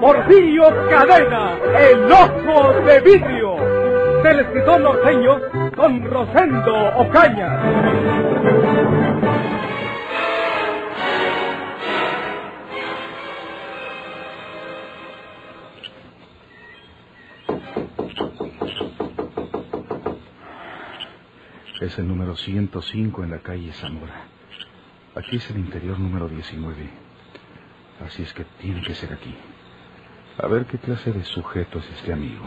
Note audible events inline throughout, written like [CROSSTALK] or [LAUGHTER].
Porfirio Cadena, el ojo de vidrio, del escritor norteño Don Rosendo Ocaña. Es el número 105 en la calle Zamora. Aquí es el interior número 19. Así es que tiene que ser aquí. A ver qué clase de sujeto es este amigo.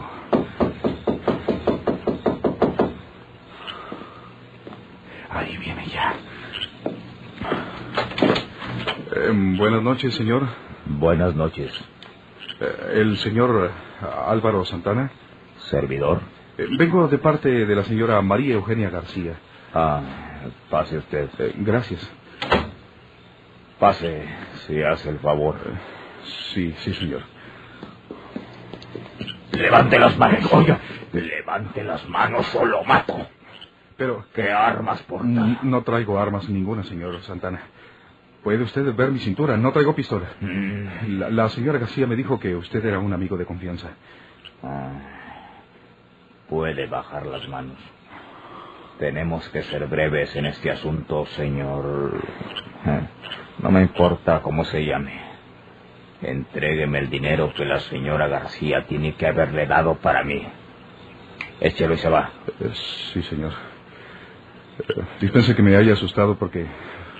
Ahí viene ya. Eh, buenas noches, señor. Buenas noches. Eh, el señor Álvaro Santana. ¿Servidor? Eh, vengo de parte de la señora María Eugenia García. Ah, pase usted. Eh, gracias. Pase, si hace el favor. Sí, sí, señor. Levante las manos, oiga. Levante las manos o lo mato. Pero ¿Qué armas porta? n- no traigo armas ninguna, señor Santana. Puede usted ver mi cintura, no traigo pistola. Mm, La, la señora García me dijo que usted era un amigo de confianza. ah, puede bajar las manos. Tenemos que ser breves en este asunto, señor. Eh, No me importa cómo se llame. Entrégueme el dinero que la señora García tiene que haberle dado para mí. Échelo y se va. Eh, sí, señor. Eh, dispense que me haya asustado porque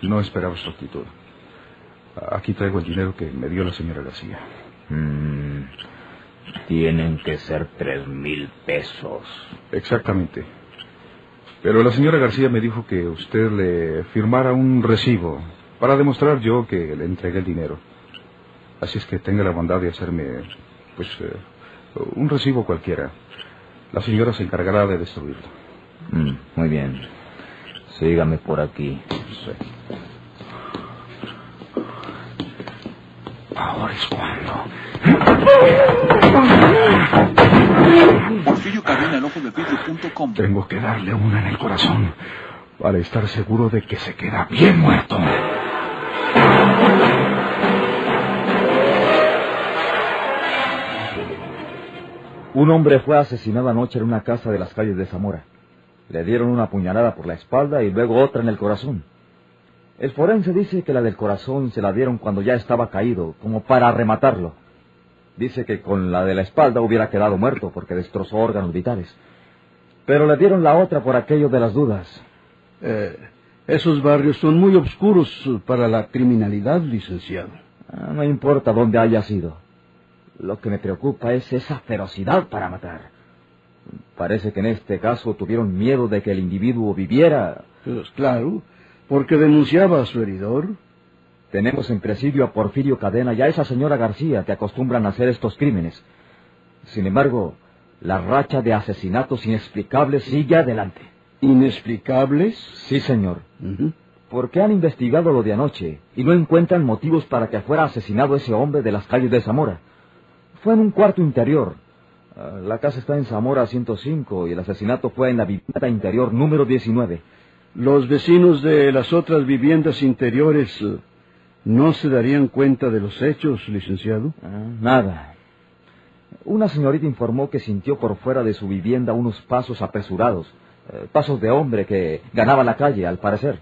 no esperaba su actitud. Aquí traigo el dinero que me dio la señora García. Mm, tienen que ser tres mil pesos. Exactamente. Pero la señora García me dijo que usted le firmara un recibo para demostrar yo que le entregué el dinero. Así es que tenga la bondad de hacerme, pues, eh, un recibo cualquiera. La señora se encargará de destruirlo. Mm, muy bien. Sígame por aquí. Sí. Ahora es cuando. Porfirio Cadena. Tengo que darle una en el corazón para estar seguro de que se queda bien muerto. Un hombre fue asesinado anoche en una casa de las calles de Zamora. Le dieron una puñalada por la espalda y luego otra en el corazón. El forense dice que la del corazón se la dieron cuando ya estaba caído, como para rematarlo. Dice que con la de la espalda hubiera quedado muerto porque destrozó órganos vitales. Pero le dieron la otra por aquello de las dudas. Eh, esos barrios son muy oscuros para la criminalidad, licenciado. Ah, no importa dónde haya sido. Lo que me preocupa es esa ferocidad para matar. Parece que en este caso tuvieron miedo de que el individuo viviera. Pues claro, porque denunciaba a su heridor. Tenemos en presidio a Porfirio Cadena y a esa señora García que acostumbran a hacer estos crímenes. Sin embargo, la racha de asesinatos inexplicables sigue adelante. ¿Inexplicables? Sí, señor. Ujú. Porque han investigado lo de anoche y no encuentran motivos para que fuera asesinado ese hombre de las calles de Zamora. Fue en un cuarto interior. Ah, La casa está en Zamora 105 y el asesinato fue en la vivienda interior número 19. Los vecinos de las otras viviendas interiores eh, no se darían cuenta de los hechos, licenciado. Ah, nada. Una señorita informó que sintió por fuera de su vivienda unos pasos apresurados, eh, pasos de hombre que ganaba la calle, al parecer.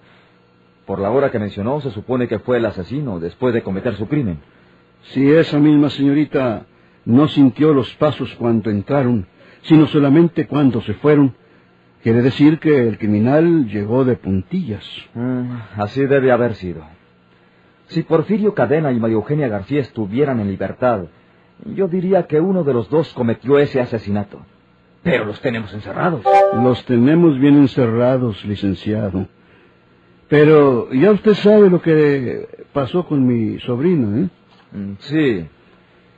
Por la hora que mencionó, se supone que fue el asesino después de cometer su crimen. Si esa misma señorita no sintió los pasos cuando entraron, sino solamente cuando se fueron, quiere decir que el criminal llegó de puntillas. Mm, así debe haber sido. Si Porfirio Cadena y María Eugenia García estuvieran en libertad, yo diría que uno de los dos cometió ese asesinato. Pero los tenemos encerrados. Los tenemos bien encerrados, licenciado. Pero ya usted sabe lo que pasó con mi sobrino, ¿eh? Mm, Sí.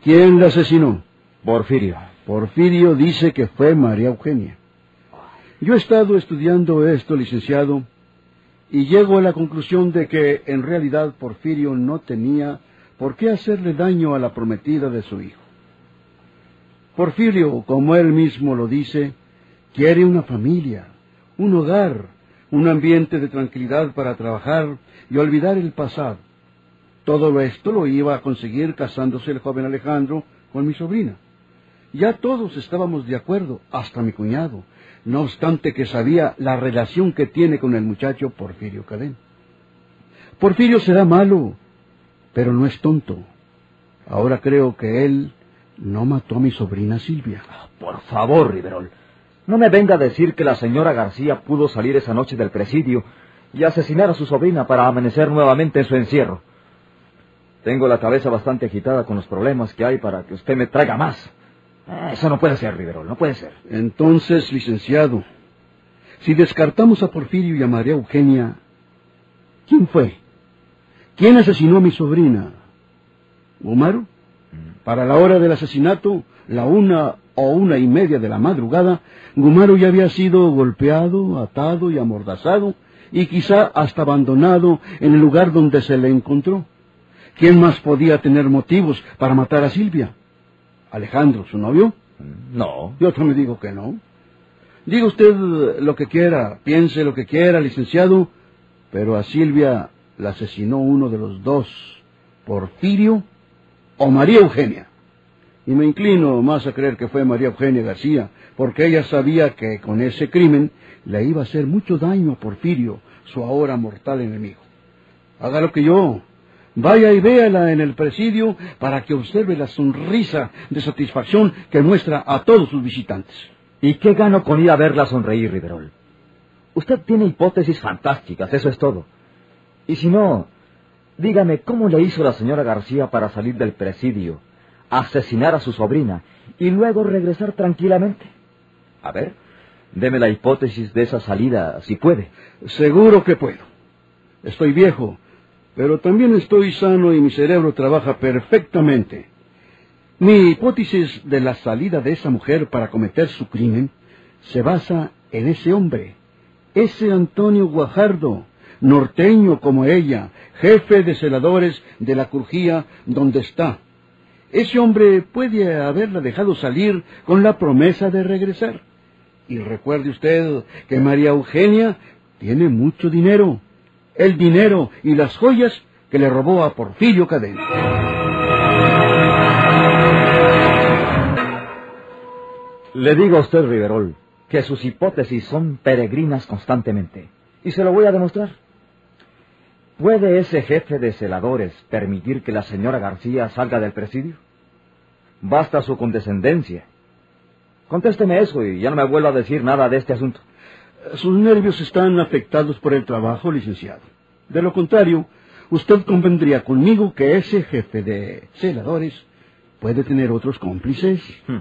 ¿Quién la asesinó? Porfirio. Porfirio dice que fue María Eugenia. Yo he estado estudiando esto, licenciado, y llego a la conclusión de que en realidad Porfirio no tenía por qué hacerle daño a la prometida de su hijo. Porfirio, como él mismo lo dice, quiere una familia, un hogar, un ambiente de tranquilidad para trabajar y olvidar el pasado. Todo esto lo iba a conseguir casándose el joven Alejandro con mi sobrina. Ya todos estábamos de acuerdo, hasta mi cuñado, no obstante que sabía la relación que tiene con el muchacho Porfirio Cadén. Porfirio será malo, pero no es tonto. Ahora creo que él no mató a mi sobrina Silvia. Por favor, Riverol. No me venga a decir que la señora García pudo salir esa noche del presidio y asesinar a su sobrina para amanecer nuevamente en su encierro. Tengo la cabeza bastante agitada con los problemas que hay para que usted me traiga más. Eh, Eso no puede ser, Riverol, no puede ser. Entonces, licenciado, si descartamos a Porfirio y a María Eugenia, ¿quién fue? ¿Quién asesinó a mi sobrina? ¿Gumaro? Para la hora del asesinato, la una o una y media de la madrugada, Gumaro ya había sido golpeado, atado y amordazado, y quizá hasta abandonado en el lugar donde se le encontró. ¿Quién más podía tener motivos para matar a Silvia? ¿Alejandro, su novio? No. Yo también digo que no. Diga usted lo que quiera, piense lo que quiera, licenciado, pero a Silvia la asesinó uno de los dos, Porfirio o María Eugenia. Y me inclino más a creer que fue María Eugenia García, porque ella sabía que con ese crimen le iba a hacer mucho daño a Porfirio, su ahora mortal enemigo. Haga lo que yo. Vaya y véala en el presidio para que observe la sonrisa de satisfacción que muestra a todos sus visitantes. ¿Y qué gano con ir a verla sonreír, Riverol? Usted tiene hipótesis fantásticas, eso es todo. Y si no, dígame cómo le hizo la señora García para salir del presidio, asesinar a su sobrina y luego regresar tranquilamente. A ver, deme la hipótesis de esa salida, si puede. Seguro que puedo. Estoy viejo, pero también estoy sano y mi cerebro trabaja perfectamente. Mi hipótesis de la salida de esa mujer para cometer su crimen se basa en ese hombre, ese Antonio Guajardo, norteño como ella, jefe de celadores de la crujía donde está. Ese hombre puede haberla dejado salir con la promesa de regresar. Y recuerde usted que María Eugenia tiene mucho dinero, el dinero y las joyas que le robó a Porfirio Cadena. Le digo a usted, Riverol, que sus hipótesis son peregrinas constantemente. Y se lo voy a demostrar. ¿Puede ese jefe de celadores permitir que la señora García salga del presidio? Basta su condescendencia. Contésteme eso y ya no me vuelva a decir nada de este asunto. Sus nervios están afectados por el trabajo, licenciado. De lo contrario, usted convendría conmigo que ese jefe de celadores puede tener otros cómplices. Hmm.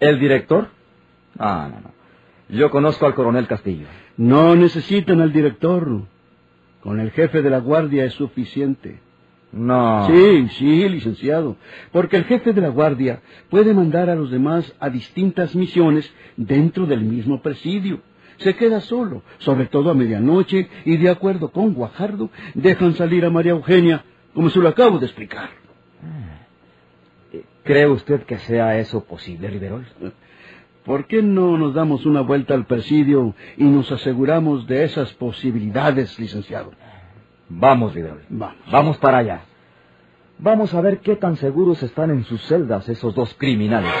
¿El director? Ah, no, no. Yo conozco al coronel Castillo. No necesitan al director. Con el jefe de la guardia es suficiente. No. Sí, sí, licenciado. Porque el jefe de la guardia puede mandar a los demás a distintas misiones dentro del mismo presidio. Se queda solo, sobre todo a medianoche, y de acuerdo con Guajardo, dejan salir a María Eugenia, como se lo acabo de explicar. ¿Cree usted que sea eso posible, Riverol? ¿Por qué no nos damos una vuelta al presidio y nos aseguramos de esas posibilidades, licenciado? Vamos, Riverol. Vamos. Vamos para allá. Vamos a ver qué tan seguros están en sus celdas esos dos criminales.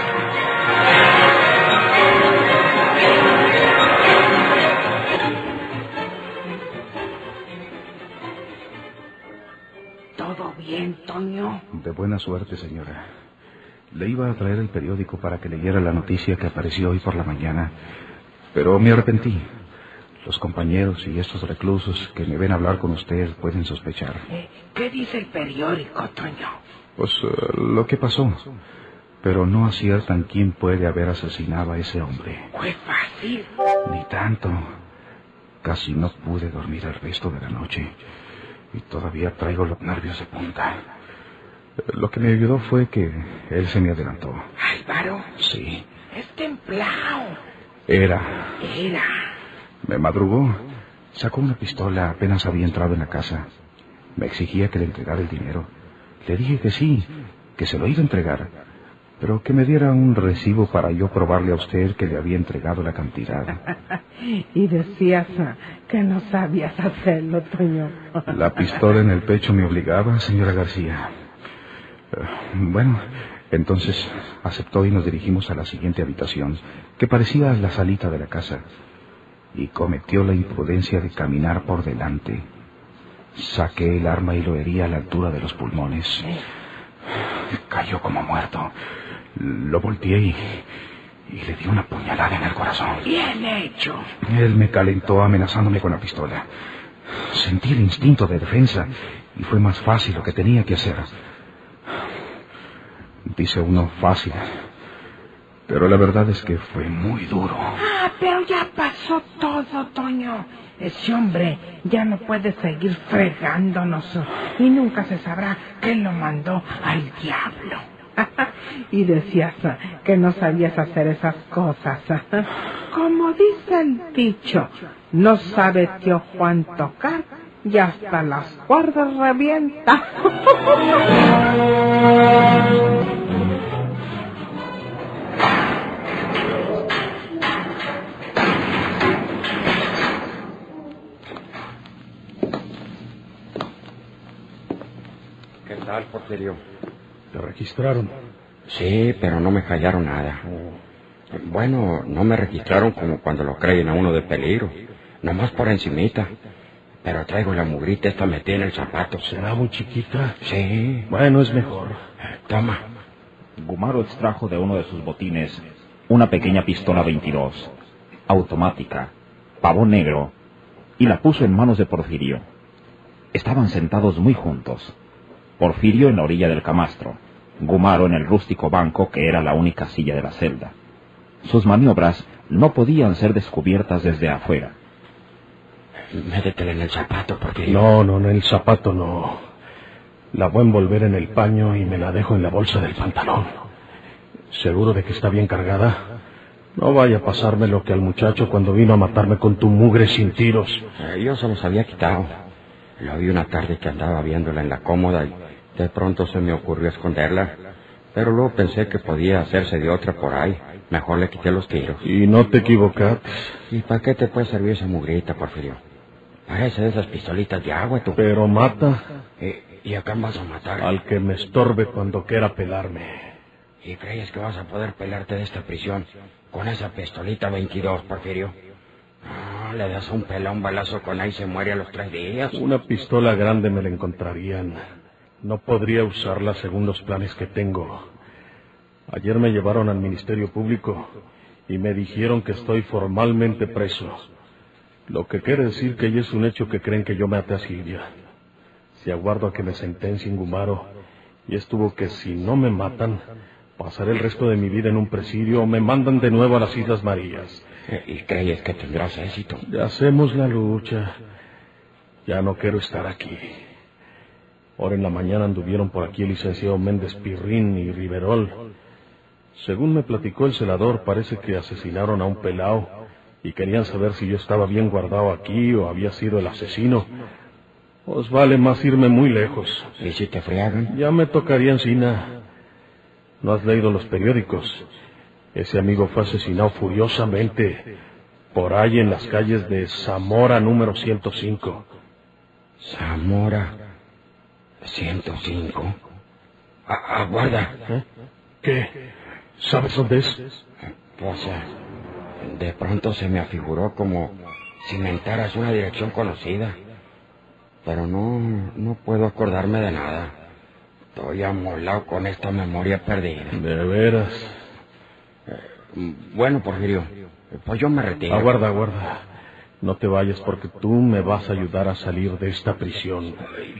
De buena suerte, señora. Le iba a traer el periódico para que leyera la noticia que apareció hoy por la mañana, pero me arrepentí. Los compañeros y estos reclusos que me ven hablar con usted pueden sospechar. Eh, ¿Qué dice el periódico, Toño? Pues eh, lo que pasó. Pero no aciertan quién puede haber asesinado a ese hombre. Fue fácil. Ni tanto. Casi no pude dormir el resto de la noche. Y todavía traigo los nervios de punta. Lo que me ayudó fue que él se me adelantó. Álvaro, Sí, es templado. era. Era. Me madrugó. Sacó una pistola apenas había entrado en la casa. Me exigía que le entregara el dinero. Le dije que sí, que se lo iba a entregar, pero que me diera un recibo para yo probarle a usted que le había entregado la cantidad. [LAUGHS] Y decías ah, que no sabías hacerlo, Toño. La pistola en el pecho me obligaba, señora García. Eh, Bueno, entonces aceptó y nos dirigimos a la siguiente habitación, que parecía la salita de la casa, y cometió la imprudencia de caminar por delante. Saqué el arma y lo herí a la altura de los pulmones. Cayó como muerto. Lo volteé y, y le di una puñalada en el corazón. Bien hecho. Él me calentó amenazándome con la pistola. Sentí el instinto de defensa y fue más fácil lo que tenía que hacer. Dice uno fácil, pero la verdad es que fue muy duro. Ah, pero ya pasó todo, Toño. Ese hombre ya no puede seguir fregándonos y nunca se sabrá que lo mandó al diablo. [LAUGHS] y decías que no sabías hacer esas cosas. [LAUGHS] Como dice el dicho, no sabe tío Juan tocar y hasta las cuerdas revienta. [LAUGHS] tal, Porfirio? ¿Te registraron? Sí, pero no me callaron nada. Bueno, no me registraron como cuando lo creen a uno de peligro. Nomás por encimita. Pero traigo la mugrita esta metida en el zapato. ¿Será muy chiquita? Sí. Bueno, es mejor. Toma. Gumaro extrajo de uno de sus botines una pequeña pistola 22, automática, pavón negro, y la puso en manos de Porfirio. Estaban sentados muy juntos. Porfirio en la orilla del camastro, Gumaro en el rústico banco que era la única silla de la celda. Sus maniobras no podían ser descubiertas desde afuera. Métetela en el zapato, Porfirio. No, no, en el zapato no. La voy a envolver en el paño y me la dejo en la bolsa del pantalón. ¿Seguro de que está bien cargada? No vaya a pasarme lo que al muchacho cuando vino a matarme con tu mugre sin tiros. Eh, yo se los había quitado. Lo vi una tarde que andaba viéndola en la cómoda y de pronto se me ocurrió esconderla. Pero luego pensé que podía hacerse de otra por ahí. Mejor le quité los tiros. Y no te equivocaste. ¿Y para qué te puede servir esa mugrita, Porfirio? Parece de esas pistolitas de agua, tú. Pero mata ¿Y, y a quién vas a matar? al que me estorbe cuando quiera pelarme. ¿Y crees que vas a poder pelarte de esta prisión con esa pistolita 22, Porfirio? Le das un pelón balazo con ahí se muere a los tres días. Una pistola grande me la encontrarían. No podría usarla según los planes que tengo. Ayer me llevaron al Ministerio Público y me dijeron que estoy formalmente preso. Lo que quiere decir que ya es un hecho que creen que yo me até a Silvia. Si aguardo a que me sentencien Gumaro, y estuvo que si no me matan, pasaré el resto de mi vida en un presidio o me mandan de nuevo a las Islas Marías. Eh, ¿Y crees que tendrás éxito? Ya hacemos la lucha. Ya no quiero estar aquí. Ahora en la mañana anduvieron por aquí el licenciado Méndez Pirrín y Riverol. Según me platicó el celador, parece que asesinaron a un pelao y querían saber si yo estaba bien guardado aquí o había sido el asesino. Os vale más irme muy lejos. ¿Y si te friagan? Ya me tocaría encina. ¿No has leído los periódicos? Ese amigo fue asesinado furiosamente por ahí en las calles de Zamora número 105. Zamora 105. A- aguarda. ¿Eh? ¿Qué? ¿Sabes dónde es? Pues eh, de pronto se me afiguró como si mentaras una dirección conocida. Pero no, no puedo acordarme de nada. Estoy amolado con esta memoria perdida. De veras. Bueno, Porfirio, pues yo me retiro. Aguarda, aguarda. No te vayas porque tú me vas a ayudar a salir de esta prisión.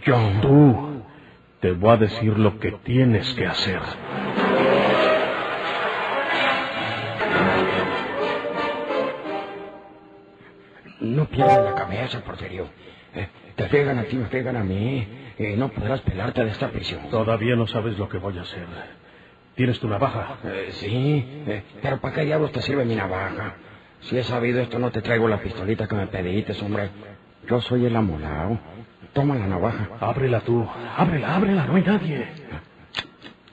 Yo. Tú te voy a decir lo que tienes que hacer. No pierdas la cabeza, Porfirio. Eh, te pegan a ti, me pegan a mí. Y no podrás pelarte de esta prisión. Todavía no sabes lo que voy a hacer. ¿Tienes tu navaja? Eh, sí, eh, pero ¿para qué diablos te sirve mi navaja? Si he sabido esto, no te traigo la pistolita que me pediste, hombre. Yo soy el amolao. Toma la navaja. Ábrela tú. Ábrela, ábrela. No hay nadie.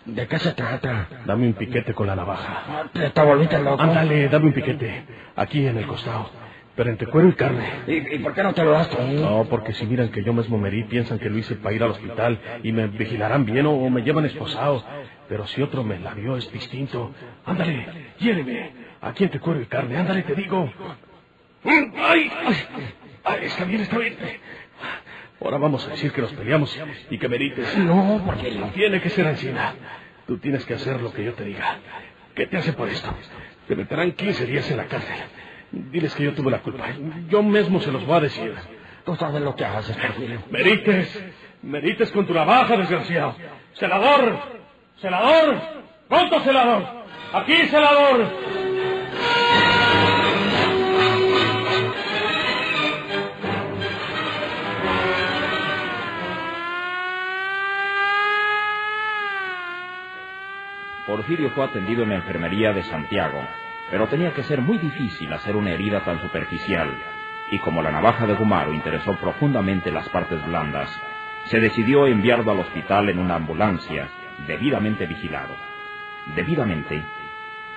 ¿De qué se trata? Dame un piquete con la navaja. ¿Te, te volviste loco? Ándale, dame un piquete. Aquí en el costado. Pero entre cuero y carne. ¿Y, y por qué no te lo das tú? No, porque si miran que yo mismo me herí, piensan que lo hice para ir al hospital y me vigilarán bien o, o me llevan esposado. Pero si otro me la vio es distinto. Ándale, hiéreme. Aquí entre cuero y carne. Ándale, te digo. ¡Ay! ¡Ay! está bien, está bien. Ahora vamos a decir que nos peleamos y que me herites. No, porque no. Tiene que ser Ancina. Tú tienes que hacer lo que yo te diga. ¿Qué te hace por esto? Te meterán 15 días en la cárcel. Diles que yo tuve la culpa. Yo mismo se los voy a decir. Tú sabes lo que haces, Porfirio. Merites. Merites con tu navaja, desgraciado. Celador. Celador. Pronto, celador. Aquí, celador. Porfirio fue atendido en la enfermería de Santiago, pero tenía que ser muy difícil hacer una herida tan superficial, y como la navaja de Gumaro interesó profundamente las partes blandas, se decidió enviarlo al hospital en una ambulancia, debidamente vigilado. Debidamente,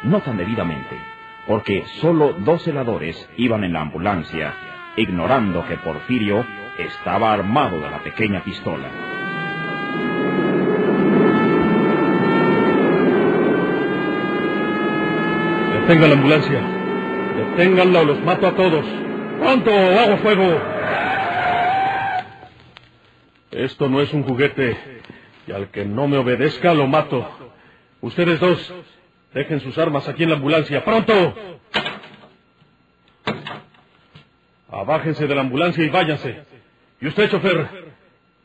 no tan debidamente, porque solo dos heladores iban en la ambulancia, ignorando que Porfirio estaba armado de la pequeña pistola. Detengan la ambulancia. Deténganla o los mato a todos. ¡Pronto hago fuego! Esto no es un juguete. Y al que no me obedezca lo mato. Ustedes dos, dejen sus armas aquí en la ambulancia. ¡Pronto! Abájense de la ambulancia y váyanse. Y usted, chofer,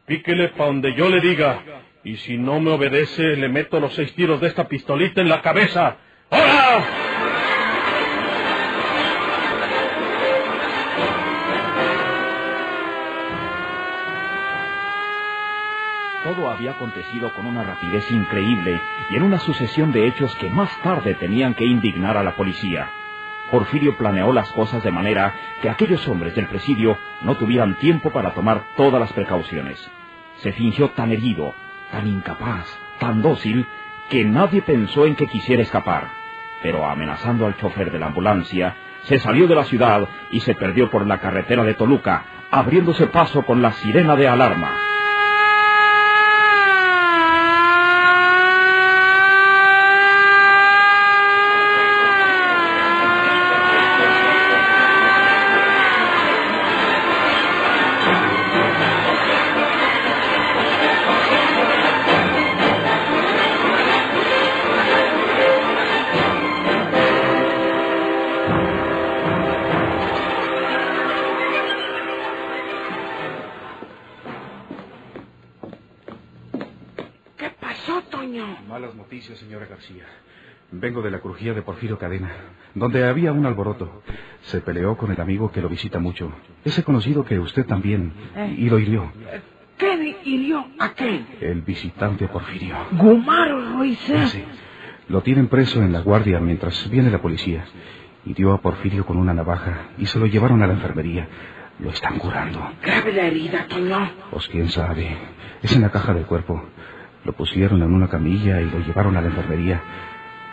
píquele pa' donde yo le diga. Y si no me obedece, le meto los seis tiros de esta pistolita en la cabeza. ¡Ahora! Todo había acontecido con una rapidez increíble y en una sucesión de hechos que más tarde tenían que indignar a la policía. Porfirio planeó las cosas de manera que aquellos hombres del presidio no tuvieran tiempo para tomar todas las precauciones. Se fingió tan herido, tan incapaz, tan dócil, que nadie pensó en que quisiera escapar. Pero amenazando al chofer de la ambulancia, se salió de la ciudad y se perdió por la carretera de Toluca, abriéndose paso con la sirena de alarma. Crujía de Porfirio Cadena, donde había un alboroto. Se peleó con el amigo que lo visita mucho. Ese conocido que usted también. Eh. Y lo hirió. ¿Qué hirió a qué? El visitante Porfirio. Gumaro Ruiz. ¿eh? Sí. Lo tienen preso en la guardia mientras viene la policía. Hirió a Porfirio con una navaja y se lo llevaron a la enfermería. Lo están curando. Grave la herida, Toño. Pues quién sabe. Es en la caja del cuerpo. Lo pusieron en una camilla y lo llevaron a la enfermería.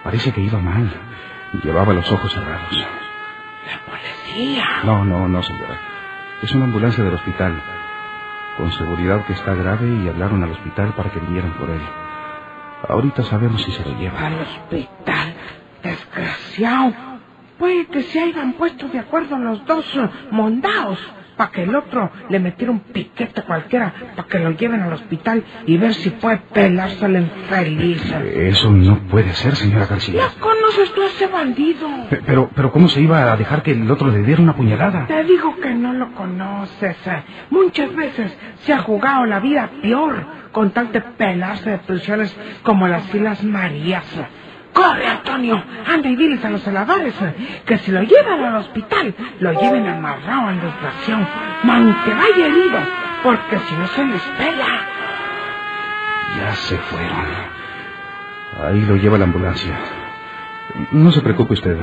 Parece que iba mal. Llevaba los ojos cerrados. La policía. No, no, no, señora. Es una ambulancia del hospital. Con seguridad que está grave y hablaron al hospital para que vinieran por él. Ahorita sabemos si se lo llevan. Al hospital. Desgraciado. Puede que se hayan puesto de acuerdo los dos mondaos para que el otro le metiera un piquete cualquiera para que lo lleven al hospital y ver si puede pelarse al infeliz. Eso no puede ser, señora García. ¿No conoces tú a ese bandido? Pe- Pero, pero ¿cómo se iba a dejar que el otro le diera una puñalada? Te digo que no lo conoces. eh. Muchas veces se ha jugado la vida peor con tal de pelarse de prisiones como las Islas Marías. Corre, Antonio. Anda y diles a los celadores eh, que si lo llevan al hospital, lo lleven amarrado al desgraciado. Aunque vaya herido, porque si no se les pela. Ya se fueron. Ahí lo lleva la ambulancia. No se preocupe usted,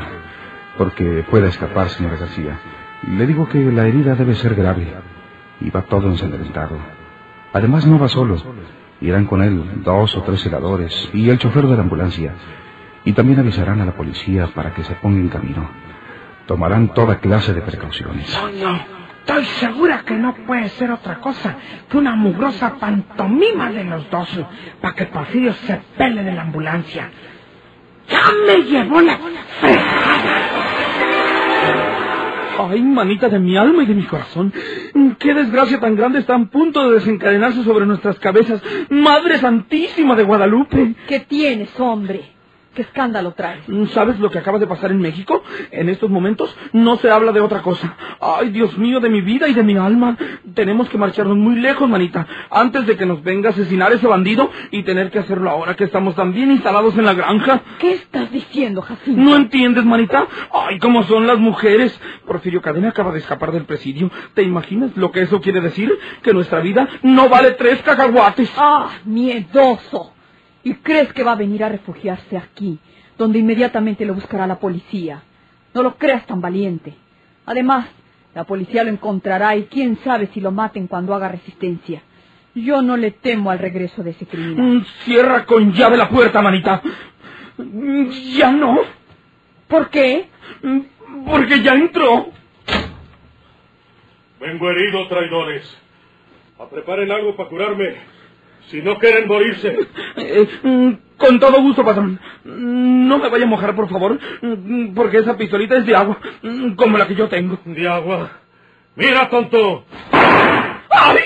porque pueda escapar, señora García. Le digo que la herida debe ser grave. Y va todo ensangrentado. Además, no va solo. Irán con él dos o tres celadores y el chofer de la ambulancia. Y también avisarán a la policía para que se ponga en camino. Tomarán toda clase de precauciones. Toño, estoy segura que no puede ser otra cosa que una mugrosa pantomima de los dos para que Porfirio se pele de la ambulancia. Ya me llevó la fregada. Ay, manita de mi alma y de mi corazón. Qué desgracia tan grande está a punto de desencadenarse sobre nuestras cabezas. Madre Santísima de Guadalupe. ¿Qué tienes, hombre? ¿Qué escándalo traes? ¿Sabes lo que acaba de pasar en México? En estos momentos no se habla de otra cosa. Ay, Dios mío, de mi vida y de mi alma. Tenemos que marcharnos muy lejos, manita, antes de que nos venga a asesinar ese bandido y tener que hacerlo ahora que estamos tan bien instalados en la granja. ¿Qué estás diciendo, Jacinto? ¿No entiendes, manita? Ay, cómo son las mujeres. Porfirio Cadena acaba de escapar del presidio. ¿Te imaginas lo que eso quiere decir? Que nuestra vida no vale tres cacahuates. ¡Ah, miedoso! ¿Y crees que va a venir a refugiarse aquí, donde inmediatamente lo buscará la policía? No lo creas tan valiente. Además, la policía lo encontrará y quién sabe si lo maten cuando haga resistencia. Yo no le temo al regreso de ese criminal. Mm, Cierra con llave la puerta, manita. Mm, Ya no. ¿Por qué? Mm, Porque ya entró. Vengo herido, traidores. A preparen algo para curarme. Si no quieren morirse. Eh, con todo gusto, patrón. No me vaya a mojar, por favor, porque esa pistolita es de agua, como la que yo tengo. De agua. Mira, tonto. ¡Ay!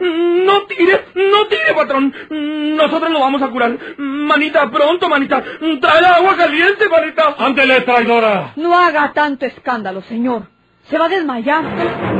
No tire, no tire, patrón. Nosotros lo vamos a curar. Manita, pronto, manita. Trae agua caliente, manita. Ándele, traidora. No haga tanto escándalo, señor. Se va a desmayar.